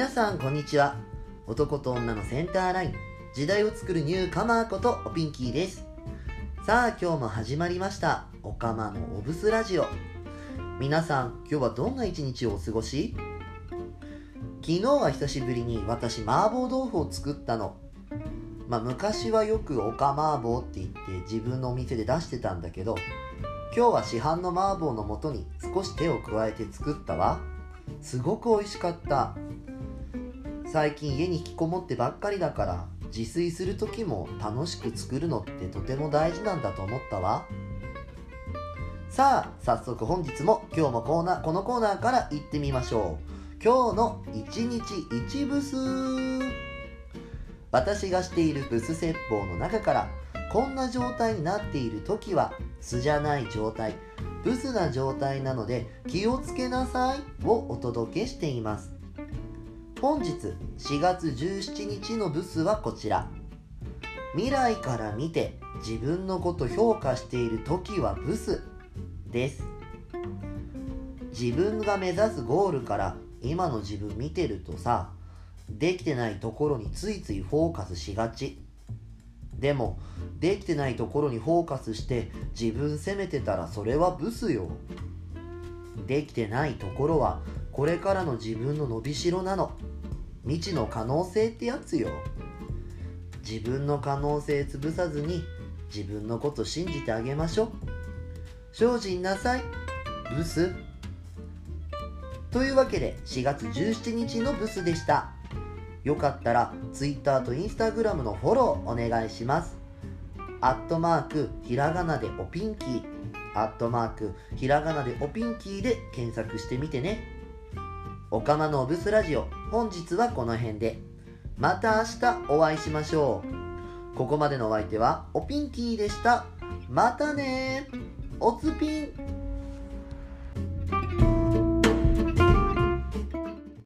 皆さんこんにちは。男と女のセンターライン。時代を作るニューカマーことおピンキーです。さあ今日も始まりました。おかまのおブスラジオ。皆さん今日はどんな一日をお過ごし？昨日は久しぶりに私麻婆豆腐を作ったの。まあ昔はよくおか麻婆って言って自分のお店で出してたんだけど今日は市販の麻婆の素に少し手を加えて作ったわ。すごく美味しかった。最近家に引きこもってばっかりだから自炊する時も楽しく作るのってとても大事なんだと思ったわ。さあ早速本日も今日もコーナーこのコーナーから行ってみましょう。今日の一日一ブス私がしているブス説法の中からこんな状態になっている時は素じゃない状態ブスな状態なので気をつけなさいをお届けしています。本日4月17日のブスはこちら。未来から見て自分のこと評価している時はブスです。自分が目指すゴールから今の自分見てるとさできてないところについついフォーカスしがち。でもできてないところにフォーカスして自分責めてたらそれはブスよ。できてないところはこれからの自分の伸びしろなの。未知の可能性ってやつよ。自分の可能性潰さずに自分のこと信じてあげましょう。精進なさい。ブス。というわけで4月17日のブスでした。よかったら Twitter と Instagram のフォローお願いします。アットマークひらがなでおピンキー。アットマークひらがなでおピンキーで検索してみてね。おかまのブスラジオ。本日はこの辺で。また明日お会いしましょう。ここまでのお相手はおピンキーでした。またねおつぴん。